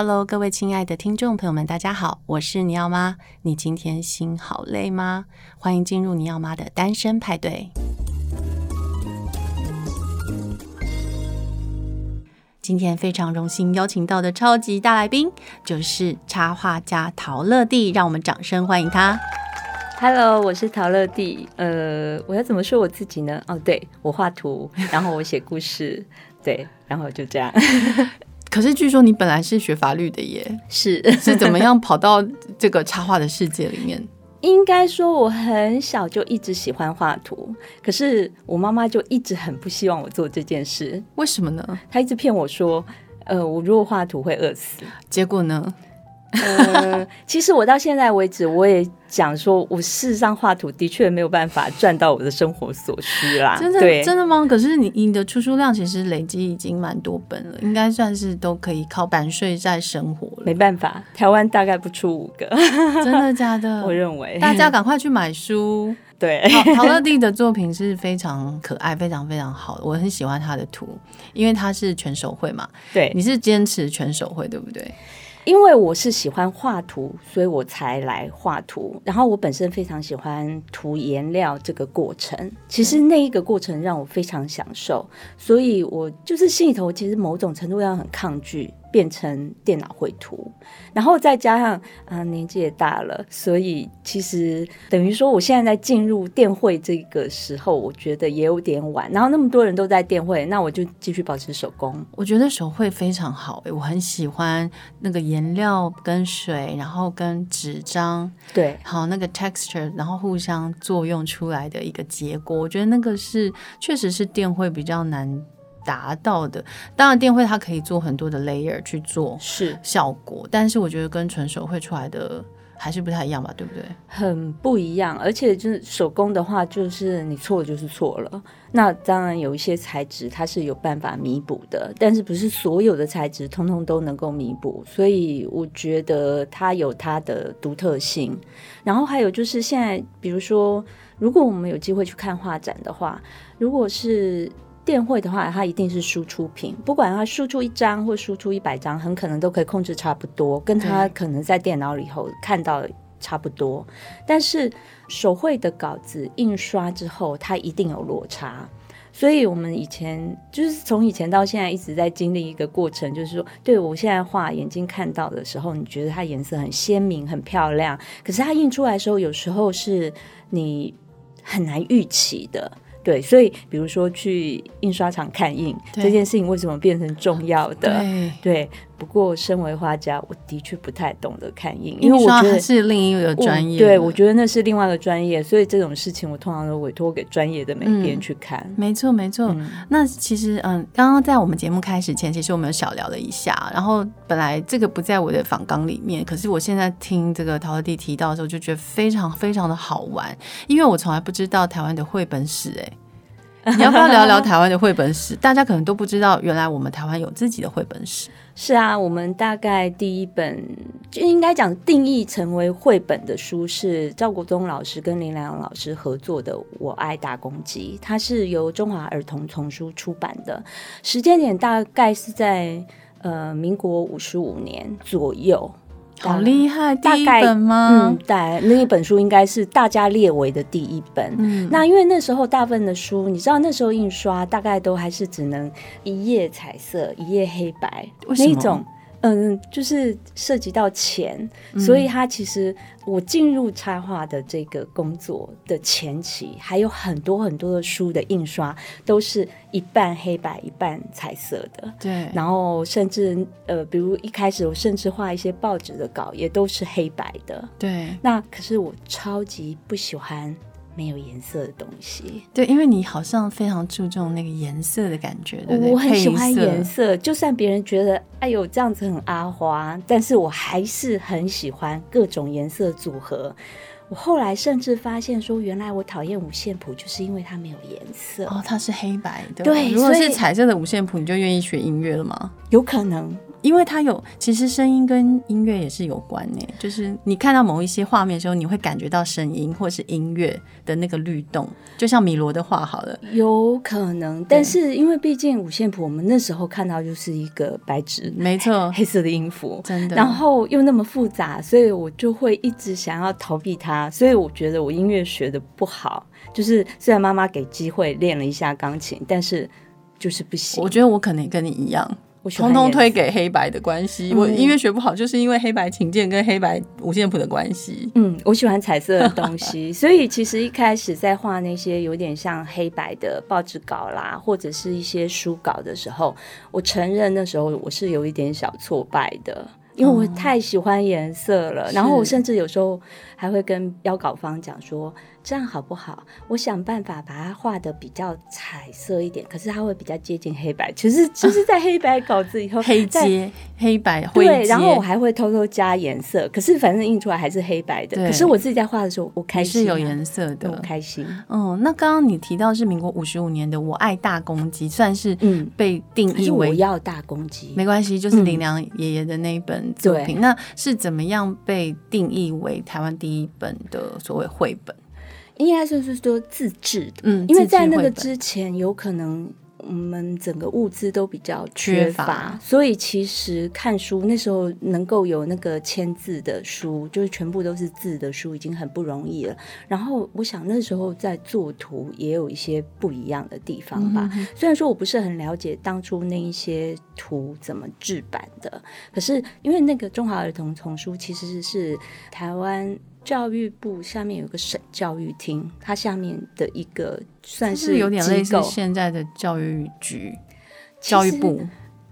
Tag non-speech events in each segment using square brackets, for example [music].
Hello，各位亲爱的听众朋友们，大家好，我是尼奥妈。你今天心好累吗？欢迎进入尼奥妈的单身派对。今天非常荣幸邀请到的超级大来宾，就是插画家陶乐蒂，让我们掌声欢迎他。Hello，我是陶乐蒂。呃，我要怎么说我自己呢？哦，对，我画图，然后我写故事，对，然后就这样。可是据说你本来是学法律的耶，是是怎么样跑到这个插画的世界里面？[laughs] 应该说我很小就一直喜欢画图，可是我妈妈就一直很不希望我做这件事。为什么呢？她一直骗我说，呃，我如果画图会饿死。结果呢？呃，[laughs] 其实我到现在为止，我也讲说，我事实上画图的确没有办法赚到我的生活所需啦。真的，对真的吗？可是你你的出书量其实累积已经蛮多本了，应该算是都可以靠版税在生活了。没办法，台湾大概不出五个。真的假的？[laughs] 我认为大家赶快去买书。[laughs] 对，陶乐蒂的作品是非常可爱，非常非常好的，我很喜欢他的图，因为他是全手绘嘛。对，你是坚持全手绘，对不对？因为我是喜欢画图，所以我才来画图。然后我本身非常喜欢涂颜料这个过程，其实那一个过程让我非常享受，所以我就是心里头其实某种程度上很抗拒。变成电脑绘图，然后再加上啊年纪也大了，所以其实等于说我现在在进入电绘这个时候，我觉得也有点晚。然后那么多人都在电绘，那我就继续保持手工。我觉得手绘非常好，欸，我很喜欢那个颜料跟水，然后跟纸张，对，好那个 texture，然后互相作用出来的一个结果，我觉得那个是确实是电绘比较难达到的，当然电绘它可以做很多的 layer 去做是效果，是但是我觉得跟纯手绘出来的还是不太一样吧，对不对？很不一样，而且就是手工的话，就是你错了就是错了。那当然有一些材质它是有办法弥补的，但是不是所有的材质通通都能够弥补，所以我觉得它有它的独特性。然后还有就是现在，比如说，如果我们有机会去看画展的话，如果是电绘的话，它一定是输出品，不管它输出一张或输出一百张，很可能都可以控制差不多，跟它可能在电脑里头看到差不多。但是手绘的稿子印刷之后，它一定有落差。所以我们以前就是从以前到现在一直在经历一个过程，就是说，对我现在画眼睛看到的时候，你觉得它颜色很鲜明、很漂亮，可是它印出来的时候，有时候是你很难预期的。对，所以比如说去印刷厂看印这件事情，为什么变成重要的？对，对。不过身为画家，我的确不太懂得看印，因为我觉得是另一个专业。对，我觉得那是另外一个专业，所以这种事情我通常都委托给专业的美编去看。嗯、没错，没错。嗯、那其实，嗯，刚刚在我们节目开始前，其实我们有小聊了一下。然后本来这个不在我的访纲里面，可是我现在听这个陶乐蒂提到的时候，就觉得非常非常的好玩，因为我从来不知道台湾的绘本史、欸。哎，你要不要聊聊 [laughs] 台湾的绘本史？大家可能都不知道，原来我们台湾有自己的绘本史。是啊，我们大概第一本就应该讲定义成为绘本的书是赵国忠老师跟林良老师合作的《我爱大公鸡》，它是由中华儿童丛书出版的，时间点大概是在呃民国五十五年左右。好厉害！大概第一本吗？嗯，对，那一本书应该是大家列为的第一本。嗯，那因为那时候大部分的书，你知道那时候印刷大概都还是只能一页彩色，一页黑白，那一种。嗯，就是涉及到钱，嗯、所以他其实我进入插画的这个工作的前期，还有很多很多的书的印刷都是一半黑白一半彩色的。对，然后甚至呃，比如一开始我甚至画一些报纸的稿，也都是黑白的。对，那可是我超级不喜欢。没有颜色的东西，对，因为你好像非常注重那个颜色的感觉，对不对？我很喜欢颜色，就算别人觉得哎呦这样子很阿花，但是我还是很喜欢各种颜色组合。我后来甚至发现说，原来我讨厌五线谱，就是因为它没有颜色。哦，它是黑白的。对，如果是彩色的五线谱，你就愿意学音乐了吗？有可能。因为它有，其实声音跟音乐也是有关呢。就是你看到某一些画面的时候，你会感觉到声音或是音乐的那个律动，就像米罗的画好了，有可能。但是因为毕竟五线谱，我们那时候看到就是一个白纸，没错，[laughs] 黑色的音符，真的。然后又那么复杂，所以我就会一直想要逃避它。所以我觉得我音乐学的不好，就是虽然妈妈给机会练了一下钢琴，但是就是不行。我觉得我可能跟你一样。通通推给黑白的关系，我音乐学不好，就是因为黑白琴键跟黑白五线谱的关系。嗯，我喜欢彩色的东西，所以其实一开始在画那些有点像黑白的报纸稿啦，或者是一些书稿的时候，我承认那时候我是有一点小挫败的。因为我太喜欢颜色了，然后我甚至有时候还会跟邀稿方讲说，这样好不好？我想办法把它画的比较彩色一点，可是它会比较接近黑白。其实就是在黑白稿子以后，[laughs] 黑阶、黑白、灰阶，对，然后我还会偷偷加颜色，可是反正印出来还是黑白的。可是我自己在画的时候，我开心、啊，是有颜色的，我开心。嗯，那刚刚你提到是民国五十五年的《我爱大公鸡》，算是嗯被定义为、嗯、我要大公鸡，没关系，就是林良爷爷的那一本。作品，对那是怎么样被定义为台湾第一本的所谓绘本？应该就是说自制的，嗯，因为在那个之前有可能。我们整个物资都比较缺乏，缺乏，所以其实看书那时候能够有那个签字的书，就是全部都是字的书，已经很不容易了。然后我想那时候在作图也有一些不一样的地方吧。嗯、虽然说我不是很了解当初那一些图怎么制版的，可是因为那个中华儿童丛书其实是台湾。教育部下面有个省教育厅，它下面的一个算是，是有点类似现在的教育局、教育部。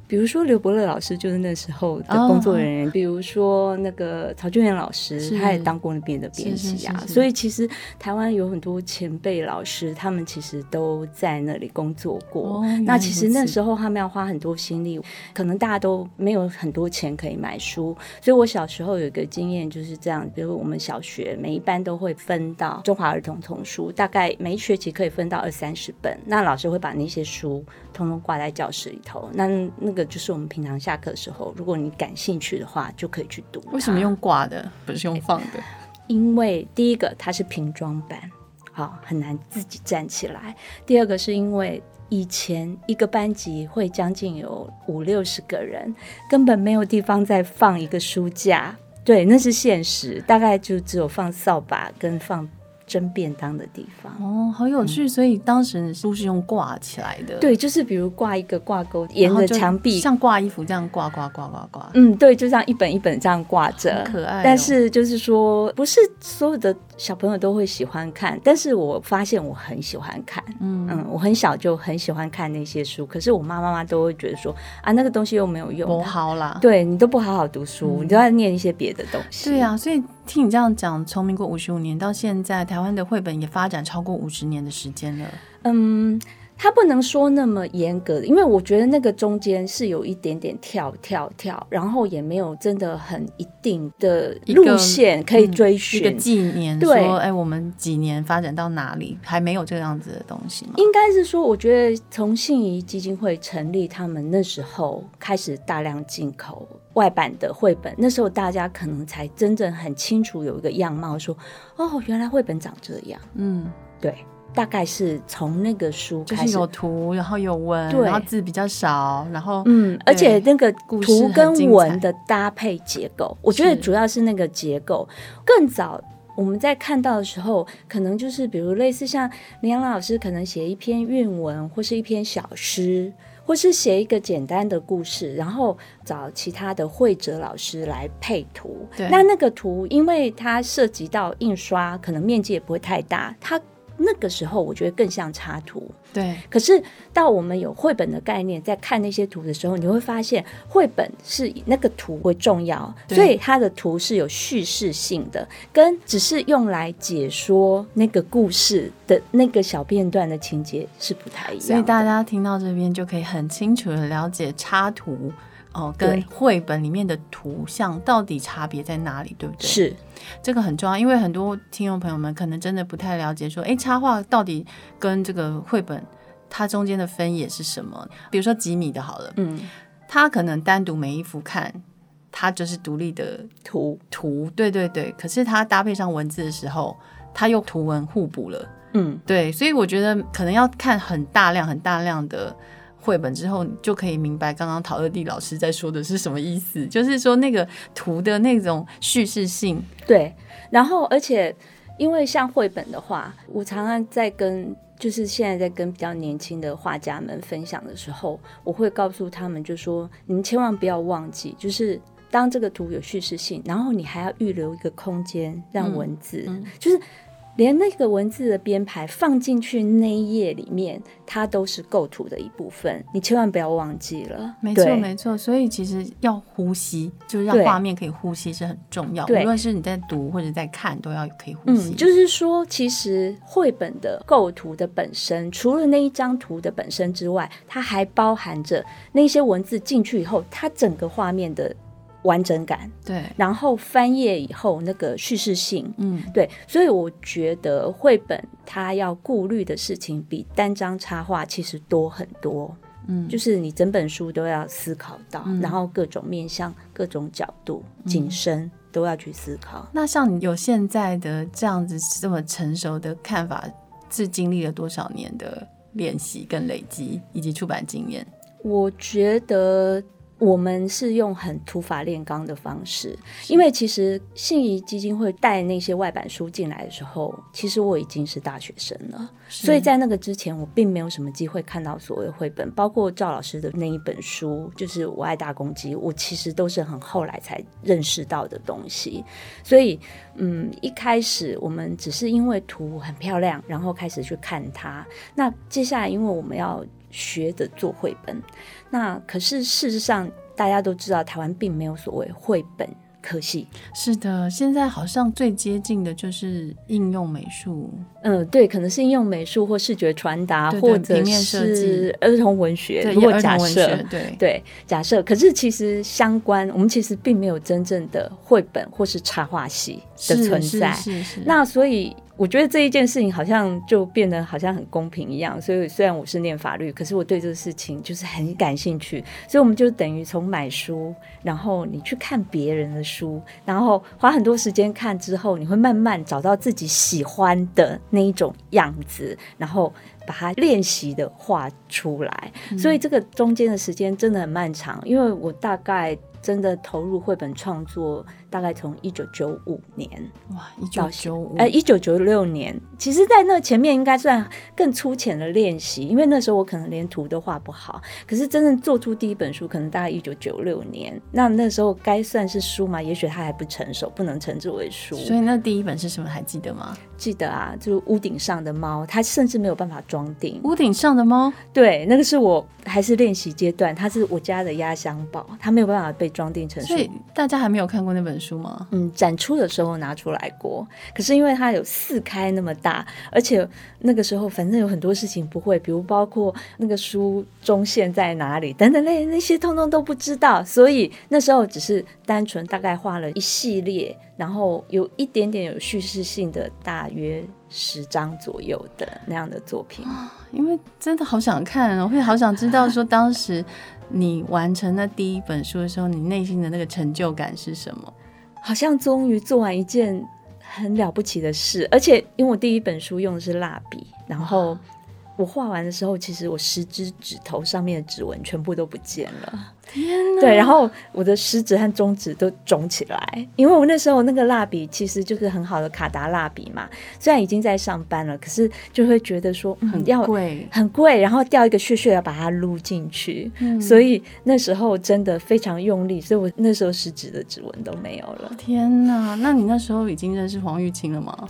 比如说刘伯乐老师就是那时候的工作人员，哦、比如说那个曹俊元老师，他也当过那边的编辑啊。所以其实台湾有很多前辈老师，他们其实都在那里工作过。哦、那其实那时候他们要花很多心力，可能大家都没有很多钱可以买书。所以我小时候有一个经验就是这样，比如我们小学每一班都会分到中华儿童丛书，大概每一学期可以分到二三十本。那老师会把那些书通通挂在教室里头。那那这个就是我们平常下课的时候，如果你感兴趣的话，就可以去读。为什么用挂的，不是用放的？因为第一个它是平装版，好，很难自己站起来。第二个是因为以前一个班级会将近有五六十个人，根本没有地方再放一个书架。对，那是现实，大概就只有放扫把跟放。蒸便当的地方哦，好有趣！嗯、所以当时书是用挂起来的，对，就是比如挂一个挂钩，沿着墙壁，像挂衣服这样挂挂挂挂挂。嗯，对，就这样一本一本这样挂着，可爱、哦。但是就是说，不是所有的小朋友都会喜欢看，但是我发现我很喜欢看，嗯嗯，我很小就很喜欢看那些书，可是我妈妈妈都会觉得说啊，那个东西又没有用，不好啦，对你都不好好读书，嗯、你都在念一些别的东西，对啊，所以。听你这样讲，从民国五十五年到现在，台湾的绘本也发展超过五十年的时间了。嗯，他不能说那么严格的，因为我觉得那个中间是有一点点跳跳跳，然后也没有真的很一定的路线可以追寻。一个纪年，对，说哎，我们几年发展到哪里，还没有这样子的东西吗？应该是说，我觉得从信宜基金会成立，他们那时候开始大量进口。外版的绘本，那时候大家可能才真正很清楚有一个样貌，说哦，原来绘本长这样。嗯，对，大概是从那个书开始，就是有图，然后有文，对然后字比较少，然后嗯，而且那个图跟文的搭配结构，我觉得主要是那个结构。更早我们在看到的时候，可能就是比如类似像林阳老师可能写一篇韵文或是一篇小诗。或是写一个简单的故事，然后找其他的绘者老师来配图。对那那个图，因为它涉及到印刷，可能面积也不会太大，它。那个时候我觉得更像插图，对。可是到我们有绘本的概念，在看那些图的时候，你会发现绘本是以那个图为重要，所以它的图是有叙事性的，跟只是用来解说那个故事的那个小片段的情节是不太一样。所以大家听到这边就可以很清楚的了解插图。哦，跟绘本里面的图像到底差别在哪里，对不对？是，这个很重要，因为很多听众朋友们可能真的不太了解，说，哎，插画到底跟这个绘本它中间的分野是什么？比如说几米的好了，嗯，他可能单独每一幅看，它就是独立的图图，对对对。可是它搭配上文字的时候，它又图文互补了，嗯，对。所以我觉得可能要看很大量、很大量的绘本之后，你就可以明白刚刚陶乐蒂老师在说的是什么意思，就是说那个图的那种叙事性，对。然后，而且因为像绘本的话，我常常在跟。就是现在在跟比较年轻的画家们分享的时候，我会告诉他们，就说你们千万不要忘记，就是当这个图有叙事性，然后你还要预留一个空间让文字，嗯嗯、就是。连那个文字的编排放进去那一页里面，它都是构图的一部分，你千万不要忘记了。没错，没错。所以其实要呼吸，就是让画面可以呼吸是很重要。无论是你在读或者在看，都要可以呼吸。嗯，就是说，其实绘本的构图的本身，除了那一张图的本身之外，它还包含着那些文字进去以后，它整个画面的。完整感，对，然后翻页以后那个叙事性，嗯，对，所以我觉得绘本它要顾虑的事情比单张插画其实多很多，嗯，就是你整本书都要思考到，嗯、然后各种面向、各种角度、景深、嗯、都要去思考。那像你有现在的这样子这么成熟的看法，是经历了多少年的练习跟累积，以及出版经验？我觉得。我们是用很土法炼钢的方式，因为其实信谊基金会带那些外版书进来的时候，其实我已经是大学生了，所以在那个之前，我并没有什么机会看到所谓绘本，包括赵老师的那一本书，就是《我爱大公鸡》，我其实都是很后来才认识到的东西。所以，嗯，一开始我们只是因为图很漂亮，然后开始去看它。那接下来，因为我们要学着做绘本。那可是事实上，大家都知道，台湾并没有所谓绘本科系。是的，现在好像最接近的就是应用美术。嗯，对，可能是应用美术或视觉传达，或者是儿童文学。如果假设，对对，假设。可是其实相关，我们其实并没有真正的绘本或是插画系的存在。是是，是是。那所以。我觉得这一件事情好像就变得好像很公平一样，所以虽然我是念法律，可是我对这个事情就是很感兴趣，所以我们就等于从买书，然后你去看别人的书，然后花很多时间看之后，你会慢慢找到自己喜欢的那一种样子，然后把它练习的画出来。所以这个中间的时间真的很漫长，因为我大概。真的投入绘本创作，大概从一九九五年哇，一九九五呃一九九六年，其实，在那前面应该算更粗浅的练习，因为那时候我可能连图都画不好。可是真正做出第一本书，可能大概一九九六年，那那时候该算是书吗？也许它还不成熟，不能称之为书。所以那第一本是什么？还记得吗？记得啊，就是屋顶上的猫，它甚至没有办法装订。屋顶上的猫，对，那个是我还是练习阶段，它是我家的压箱宝，它没有办法被。装订成书，所以大家还没有看过那本书吗？嗯，展出的时候拿出来过，可是因为它有四开那么大，而且那个时候反正有很多事情不会，比如包括那个书中线在哪里等等那那些通通都不知道，所以那时候只是单纯大概画了一系列，然后有一点点有叙事性的，大约十张左右的那样的作品。因为真的好想看，我会好想知道说当时。你完成那第一本书的时候，你内心的那个成就感是什么？好像终于做完一件很了不起的事，而且因为我第一本书用的是蜡笔，然后我画完的时候，其实我十只指头上面的指纹全部都不见了。[laughs] 天哪！对，然后我的食指和中指都肿起来，因为我那时候那个蜡笔其实就是很好的卡达蜡笔嘛，虽然已经在上班了，可是就会觉得说很贵，很贵，然后掉一个屑屑要把它撸进去，嗯，所以那时候真的非常用力，所以我那时候食指的指纹都没有了。天哪！那你那时候已经认识黄玉清了吗？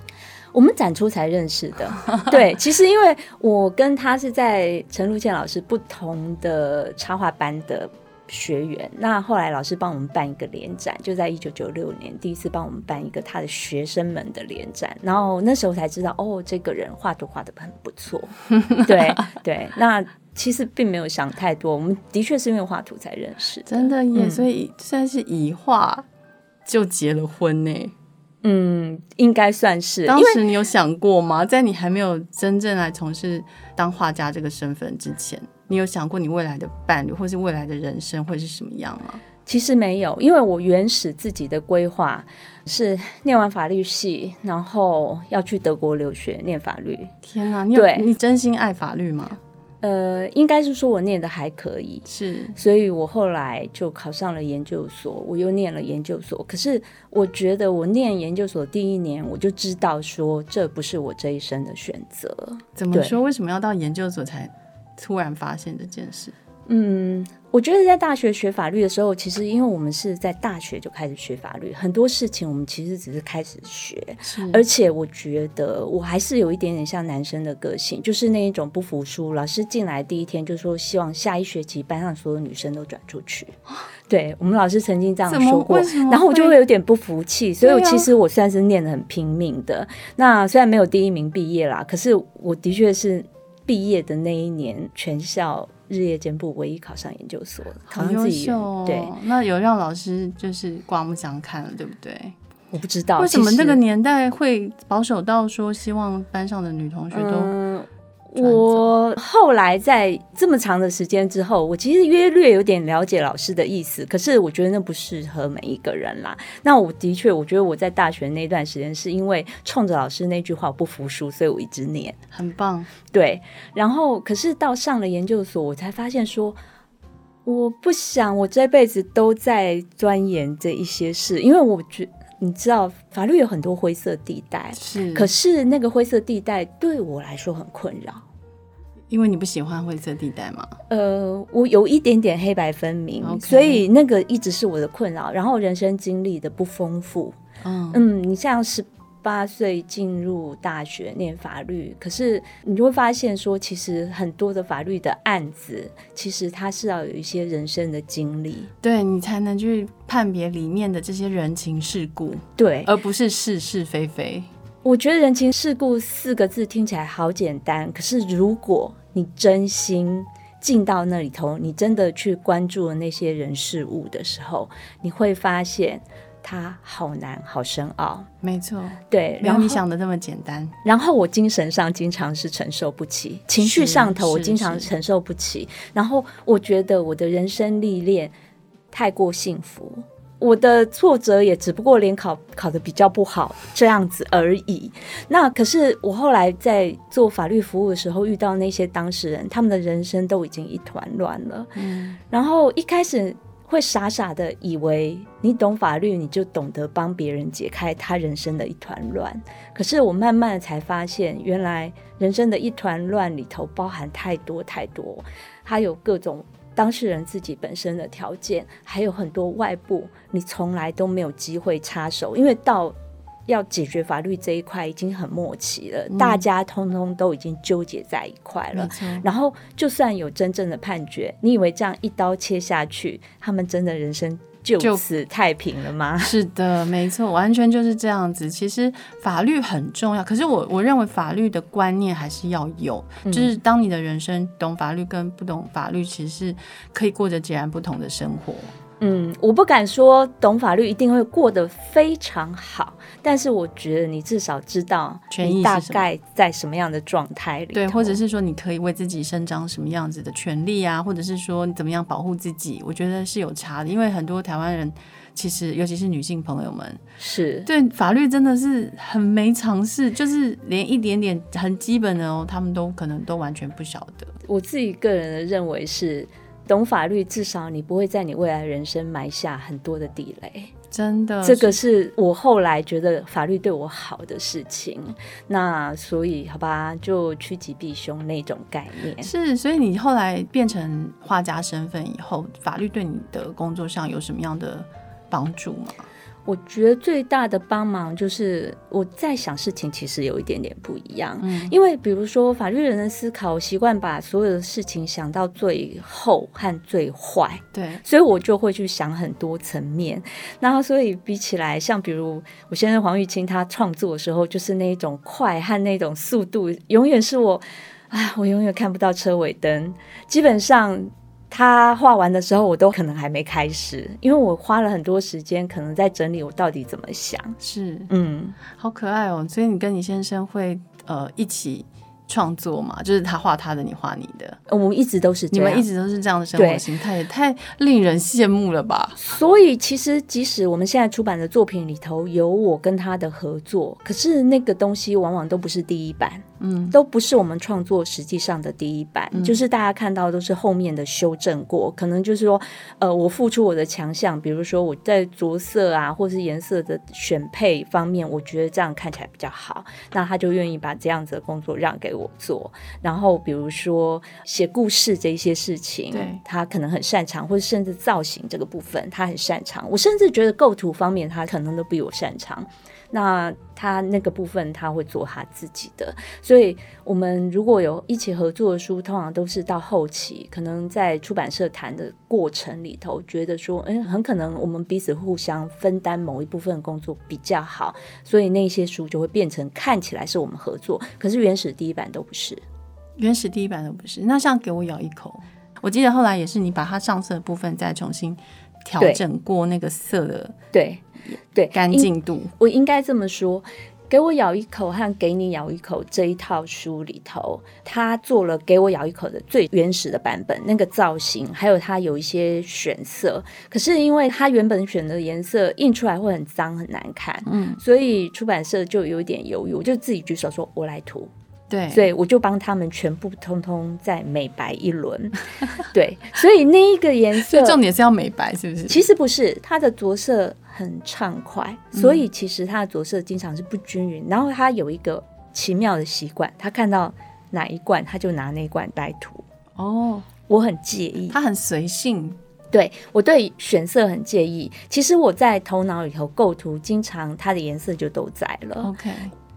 我们展出才认识的。[laughs] 对，其实因为我跟他是在陈露倩老师不同的插画班的。学员，那后来老师帮我们办一个联展，就在一九九六年第一次帮我们办一个他的学生们的联展，然后那时候才知道，哦，这个人画图画的很不错。[laughs] 对对，那其实并没有想太多，我们的确是因为画图才认识，真的耶，嗯、所以算是以画就结了婚呢。嗯，应该算是。当时你有想过吗？在你还没有真正来从事当画家这个身份之前？你有想过你未来的伴侣或是未来的人生会是什么样吗？其实没有，因为我原始自己的规划是念完法律系，然后要去德国留学念法律。天哪，你有对你真心爱法律吗？呃，应该是说我念的还可以，是，所以我后来就考上了研究所，我又念了研究所。可是我觉得我念研究所第一年，我就知道说这不是我这一生的选择。怎么说？为什么要到研究所才突然发现这件事？嗯，我觉得在大学学法律的时候，其实因为我们是在大学就开始学法律，很多事情我们其实只是开始学。而且我觉得我还是有一点点像男生的个性，就是那一种不服输。老师进来第一天就说希望下一学期班上所有女生都转出去。对，我们老师曾经这样说过，然后我就会有点不服气，所以其实我算是念的很拼命的。啊、那虽然没有第一名毕业啦，可是我的确是毕业的那一年全校。日夜兼顾，唯一考上研究所，考上自己、哦、对，那有让老师就是刮目相看了，对不对？我不知道为什么那个年代会保守到说希望班上的女同学都。嗯我后来在这么长的时间之后，我其实约略有点了解老师的意思，可是我觉得那不适合每一个人啦。那我的确，我觉得我在大学那段时间是因为冲着老师那句话我不服输，所以我一直念，很棒。对，然后可是到上了研究所，我才发现说，我不想我这辈子都在钻研这一些事，因为我觉。你知道法律有很多灰色地带，是，可是那个灰色地带对我来说很困扰，因为你不喜欢灰色地带吗？呃，我有一点点黑白分明，Okay. 所以那个一直是我的困扰。然后人生经历的不丰富，嗯嗯，你像十。八岁进入大学念法律，可是你就会发现说，其实很多的法律的案子，其实它是要有一些人生的经历，对你才能去判别里面的这些人情世故，对，而不是是是非非。我觉得人情世故四个字听起来好简单，可是如果你真心进到那里头，你真的去关注了那些人事物的时候，你会发现。它好难，好深奥。没错，对，没有你想的那么简单。然后我精神上经常是承受不起，情绪上头我经常承受不起。然后我觉得我的人生历练太过幸福，我的挫折也只不过联考考的比较不好这样子而已。那可是我后来在做法律服务的时候，遇到那些当事人，他们的人生都已经一团乱了。嗯，然后一开始。会傻傻的以为你懂法律，你就懂得帮别人解开他人生的一团乱。可是我慢慢的才发现，原来人生的一团乱里头包含太多太多，它有各种当事人自己本身的条件，还有很多外部你从来都没有机会插手，因为到。要解决法律这一块已经很默契了，嗯、大家通通都已经纠结在一块了。然后，就算有真正的判决，你以为这样一刀切下去，他们真的人生就此太平了吗？是的，没错，完全就是这样子。其实法律很重要，可是我我认为法律的观念还是要有，嗯、就是当你的人生懂法律跟不懂法律，其实是可以过着截然不同的生活。嗯，我不敢说懂法律一定会过得非常好，但是我觉得你至少知道你大概在什么样的状态里，对，或者是说你可以为自己伸张什么样子的权利啊，或者是说你怎么样保护自己，我觉得是有差的。因为很多台湾人其实，尤其是女性朋友们，是对法律真的是很没常识，就是连一点点很基本的哦，他们都可能都完全不晓得。我自己个人的认为是。懂法律，至少你不会在你未来人生埋下很多的地雷。真的，这个是我后来觉得法律对我好的事情。那所以，好吧，就趋吉避凶那种概念。是，所以你后来变成画家身份以后，法律对你的工作上有什么样的帮助吗？我觉得最大的帮忙就是我在想事情，其实有一点点不一样。嗯，因为比如说法律人的思考，我习惯把所有的事情想到最后和最坏。对，所以我就会去想很多层面。然后，所以比起来，像比如我先生黄玉清，他创作的时候，就是那种快和那种速度，永远是我，啊，我永远看不到车尾灯。基本上。他画完的时候，我都可能还没开始，因为我花了很多时间，可能在整理我到底怎么想。是，嗯，好可爱哦。所以你跟你先生会呃一起创作嘛，就是他画他的，你画你的。我们一直都是这样，你们一直都是这样的生活形态，也太令人羡慕了吧？所以其实，即使我们现在出版的作品里头有我跟他的合作，可是那个东西往往都不是第一版。嗯，都不是我们创作实际上的第一版，嗯，就是大家看到都是后面的修正过，可能就是说，呃，我付出我的强项，比如说我在着色啊，或是颜色的选配方面，我觉得这样看起来比较好，那他就愿意把这样子的工作让给我做。然后比如说写故事这一些事情，他可能很擅长，或者甚至造型这个部分他很擅长，我甚至觉得构图方面他可能都比我擅长。那他那个部分他会做他自己的，所以我们如果有一起合作的书，通常都是到后期，可能在出版社谈的过程里头，觉得说，嗯，很可能我们彼此互相分担某一部分的工作比较好，所以那些书就会变成看起来是我们合作，可是原始第一版都不是，原始第一版都不是。那像给我咬一口，我记得后来也是你把它上色的部分再重新调整过那个色的，对。对，干净度，我应该这么说。给我咬一口和给你咬一口这一套书里头，他做了给我咬一口的最原始的版本，那个造型，还有它有一些选色。可是因为他原本选的颜色印出来会很脏很难看，嗯，所以出版社就有点犹豫，我就自己举手说：“我来涂。”对，所以我就帮他们全部通通再美白一轮。[laughs] 对，所以那一个颜色，[laughs] 重点是要美白，是不是？其实不是，它的着色很畅快，所以其实它的着色经常是不均匀。嗯、然后它有一个奇妙的习惯，他看到哪一罐，他就拿那一罐来涂。哦，我很介意，他很随性。对，我对选色很介意。其实我在头脑里头构图，经常它的颜色就都在了。OK。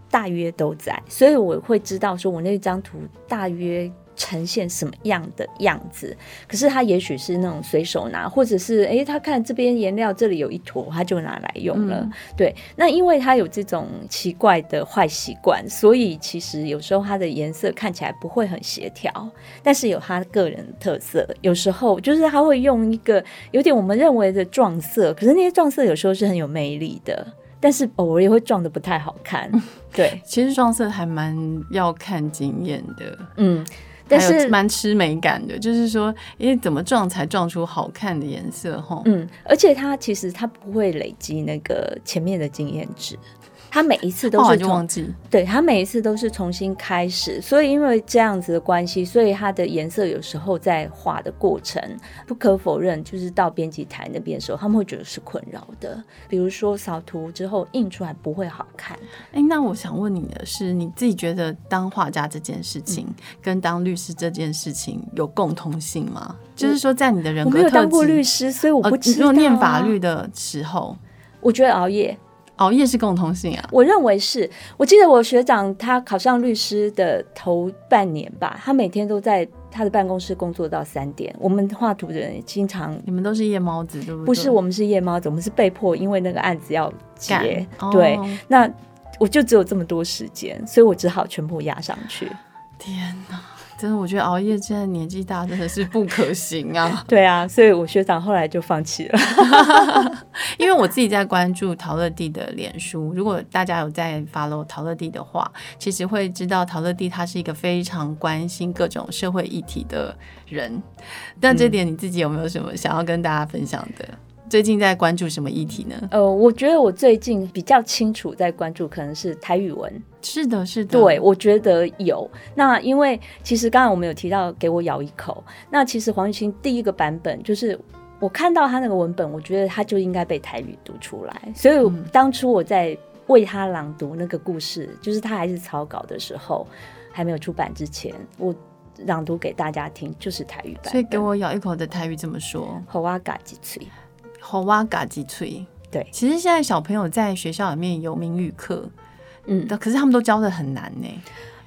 大约都在，所以我会知道说，我那张图大约呈现什么样的样子。可是他也许是那种随手拿，或者是诶，他看这边颜料这里有一坨，他就拿来用了。嗯、对，那因为他有这种奇怪的坏习惯，所以其实有时候他的颜色看起来不会很协调，但是有他个人的特色。有时候就是他会用一个有点我们认为的撞色，可是那些撞色有时候是很有魅力的。但是偶尔也会撞的不太好看，对。其实撞色还蛮要看经验的，嗯，但是蛮吃美感的，就是说，因为怎么撞才撞出好看的颜色，哈，嗯，而且它其实它不会累积那个前面的经验值。他每一次都是忘记，对，他每一次都是重新开始，所以因为这样子的关系，所以它的颜色有时候在画的过程，不可否认，就是到编辑台那边的时候，他们会觉得是困扰的。比如说扫图之后印出来不会好看。哎，那我想问你的是，你自己觉得当画家这件事情跟当律师这件事情有共通性吗？就是说，在你的人格特质，我没有当过律师，所以我不知道。念法律的时候，我觉得熬夜。熬夜是共同性啊，我认为是。我记得我学长他考上律师的头半年吧，他每天都在他的办公室工作到三点。我们画图的人也经常，你们都是夜猫子对不对？不是，我们是夜猫子，我们是被迫，因为那个案子要结。对，哦、那我就只有这么多时间，所以我只好全部压上去。天哪！真的，我觉得熬夜现在年纪大真的是不可行啊！[laughs] 对啊，所以我学长后来就放弃了。[laughs] 因为我自己在关注陶乐蒂的脸书，如果大家有在 follow 陶乐蒂的话，其实会知道陶乐蒂他是一个非常关心各种社会议题的人。那这点你自己有没有什么想要跟大家分享的？最近在关注什么议题呢？呃，我觉得我最近比较清楚在关注，可能是台语文。是的，是的。对，我觉得有。那因为其实刚才我们有提到，给我咬一口。那其实黄玉清第一个版本，就是我看到他那个文本，我觉得他就应该被台语读出来。所以当初我在为他朗读那个故事，就是他还是草稿的时候，还没有出版之前，我朗读给大家听，就是台语版。所以给我咬一口的台语怎么说：好哇嘎几脆。好哇嘎鸡脆，对，其实现在小朋友在学校里面有名语课，嗯，可是他们都教的很难呢，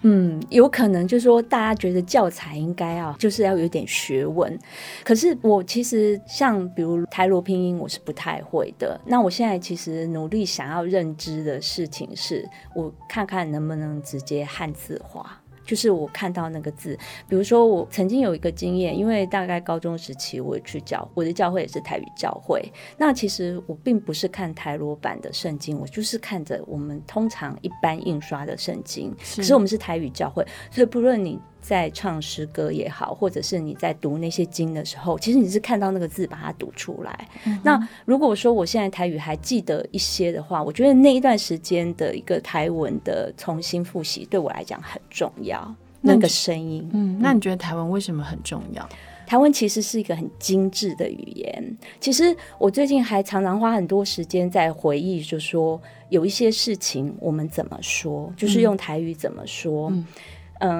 嗯，有可能就是说大家觉得教材应该要就是要有点学问，可是我其实像比如台罗拼音我是不太会的，那我现在其实努力想要认知的事情是，我看看能不能直接汉字化。就是我看到那个字。比如说，我曾经有一个经验，因为大概高中时期，我去教我的教会也是台语教会。那其实我并不是看台罗版的圣经，我就是看着我们通常一般印刷的圣经。是可是我们是台语教会，所以不论你在唱诗歌也好，或者是你在读那些经的时候，其实你是看到那个字把它读出来。嗯、那如果说我现在台语还记得一些的话，我觉得那一段时间的一个台文的重新复习对我来讲很重要。那个声音，嗯，那你觉得台文为什么很重要？台湾其实是一个很精致的语言。其实我最近还常常花很多时间在回忆，就说有一些事情我们怎么说，就是用台语怎么说。嗯，嗯，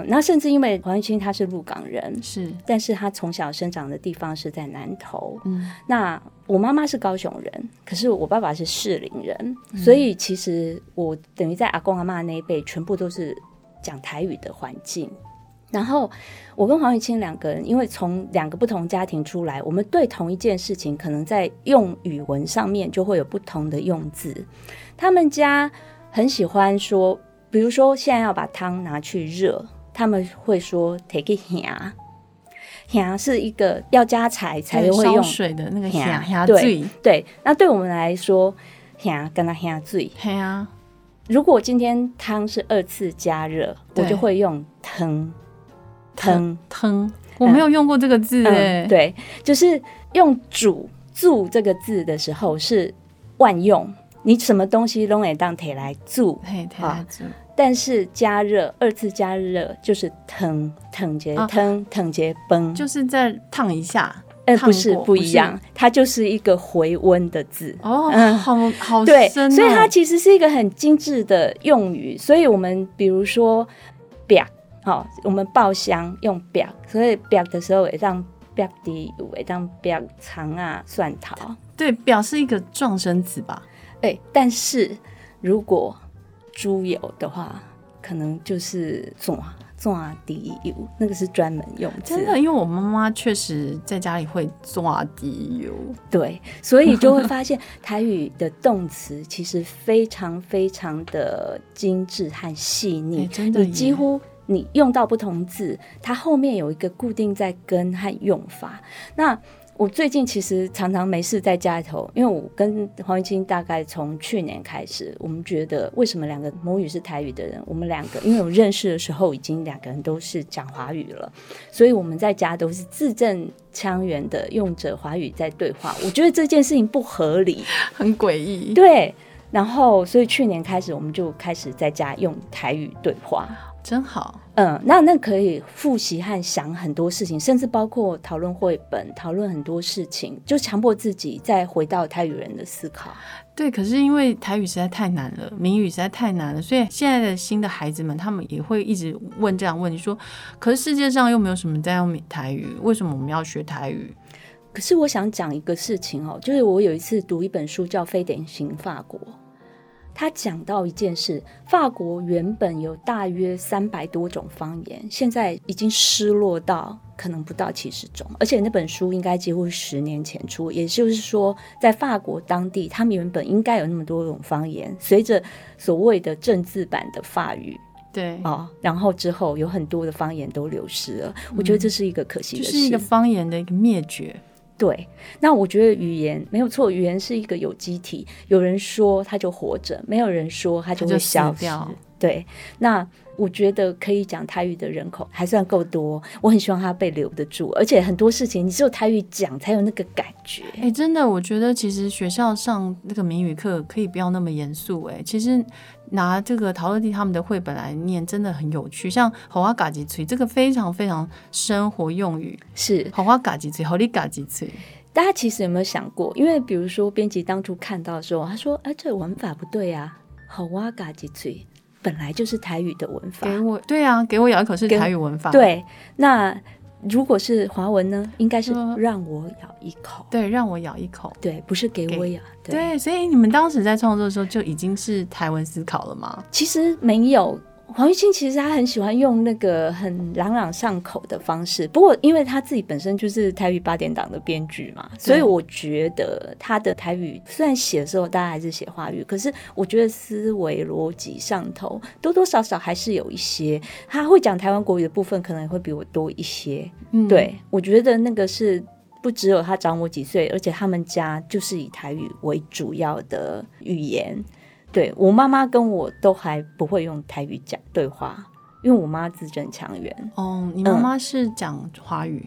那甚至因为黄玉清他是鹿港人，是，但是他从小生长的地方是在南投。嗯，那我妈妈是高雄人，可是我爸爸是士林人，嗯，所以其实我等于在阿公阿妈那一辈，全部都是。讲台语的环境，然后我跟黄玉清两个人，因为从两个不同家庭出来，我们对同一件事情，可能在用语文上面就会有不同的用字。他们家很喜欢说，比如说现在要把汤拿去热，他们会说 “take it here”，here 是一个要加柴才会用水的那个 here，对对。那对我们来说，here 跟它 here 最如果今天汤是二次加热，我就会用汤汤汤。我没有用过这个字哎、嗯，对，就是用煮煮这个字的时候是万用，你什么东西都可以当铁来煮，啊，但是加热二次加热就是腾腾节腾腾节崩，就是再烫一下。呃，不是不一样，它就是一个回温的字哦，好好对，所以它其实是一个很精致的用语。所以我们比如说“表”，好，我们爆香用“表”，所以“表”的时候也让“表底，也让“煏”长啊蒜头。对，表是一个壮声词吧。哎，但是如果猪油的话，可能就是“做”。做滴油，那个是专门用的。真的，因为我妈妈确实在家里会做滴油。对，所以就会发现台语的动词其实非常非常的精致和细腻。真的，你几乎你用到不同字，它后面有一个固定在根和用法。那我最近其实常常没事在家里头，因为我跟黄玉清大概从去年开始，我们觉得为什么两个母语是台语的人，我们两个因为我认识的时候已经两个人都是讲华语了，所以我们在家都是字正腔圆的用着华语在对话。我觉得这件事情不合理，[laughs] 很诡异。对，然后所以去年开始我们就开始在家用台语对话。真好，嗯，那那可以复习和想很多事情，甚至包括讨论绘本，讨论很多事情，就强迫自己再回到台语人的思考。对，可是因为台语实在太难了，闽语实在太难了，所以现在的新的孩子们，他们也会一直问这样问题：说，可是世界上又没有什么在用台语，为什么我们要学台语？可是我想讲一个事情哦，就是我有一次读一本书叫《非典型法国》。他讲到一件事，法国原本有大约三百多种方言，现在已经失落到可能不到七十种，而且那本书应该几乎十年前出，也就是说，在法国当地，他们原本应该有那么多种方言，随着所谓的政治版的法语，对。啊、哦，然后之后有很多的方言都流失了，嗯、我觉得这是一个可惜的事，就是一个方言的一个灭绝。对，那我觉得语言没有错，语言是一个有机体，有人说它就活着，没有人说它就会消失。对，那我觉得可以讲台语的人口还算够多，我很希望他被留得住，而且很多事情你只有台语讲才有那个感觉。哎，真的，我觉得其实学校上那个闽语课可以不要那么严肃。哎，其实。拿这个陶乐蒂他们的绘本来念，真的很有趣。像“好哇嘎吉脆”这个非常非常生活用语，是“好哇嘎吉脆”“好哩嘎吉脆”。大家其实有没有想过？因为比如说编辑当初看到的时候，他说：“哎，这个文法不对啊，‘好哇嘎吉脆’本来就是台语的文法。”给我对啊，给我咬一口是台语文法。对，那。如果是华文呢，应该是让我咬一口。对，让我咬一口。对，不是给我咬。对，对，所以你们当时在创作的时候就已经是台文思考了吗？其实没有，黄玉清其实他很喜欢用那个很朗朗上口的方式，不过因为他自己本身就是台语八点档的编剧嘛，所以我觉得他的台语虽然写的时候大家还是写华语，可是我觉得思维逻辑上头多多少少还是有一些，他会讲台湾国语的部分可能也会比我多一些。嗯，对，我觉得那个是不只有他长我几岁，而且他们家就是以台语为主要的语言。对，我妈妈跟我都还不会用台语讲对话，因为我妈字正腔圆。哦，你妈妈是讲华语？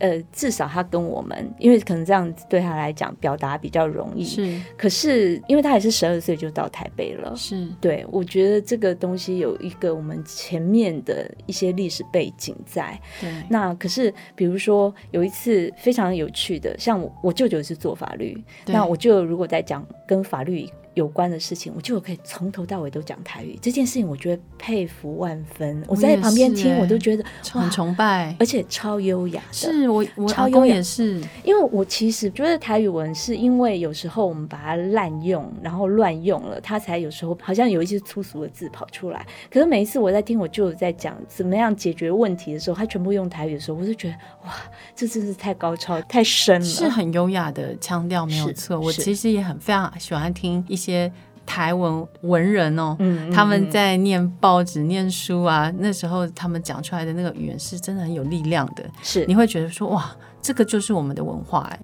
嗯，呃，至少她跟我们，因为可能这样子对她来讲表达比较容易。是，可是因为她也是十二岁就到台北了。是，对，我觉得这个东西有一个我们前面的一些历史背景在。对，那可是比如说有一次非常有趣的，像我我舅舅是做法律，那我舅如果在讲跟法律。有关的事情，我就可以从头到尾都讲台语。这件事情，我觉得佩服万分。我在旁边听，我都觉得很崇拜，而且超优雅的。是我，我超优雅也是，因为我其实觉得台语文是因为有时候我们把它滥用，然后乱用了，它才有时候好像有一些粗俗的字跑出来。可是每一次我在听我舅舅在讲怎么样解决问题的时候，他全部用台语的时候，我就觉得哇，这真是太高超、太深了。是很优雅的腔调，没有错。我其实也很非常喜欢听一些。些台文文人哦，他们在念报纸、念书啊，那时候他们讲出来的那个语言是真的很有力量的，是你会觉得说哇，这个就是我们的文化哎。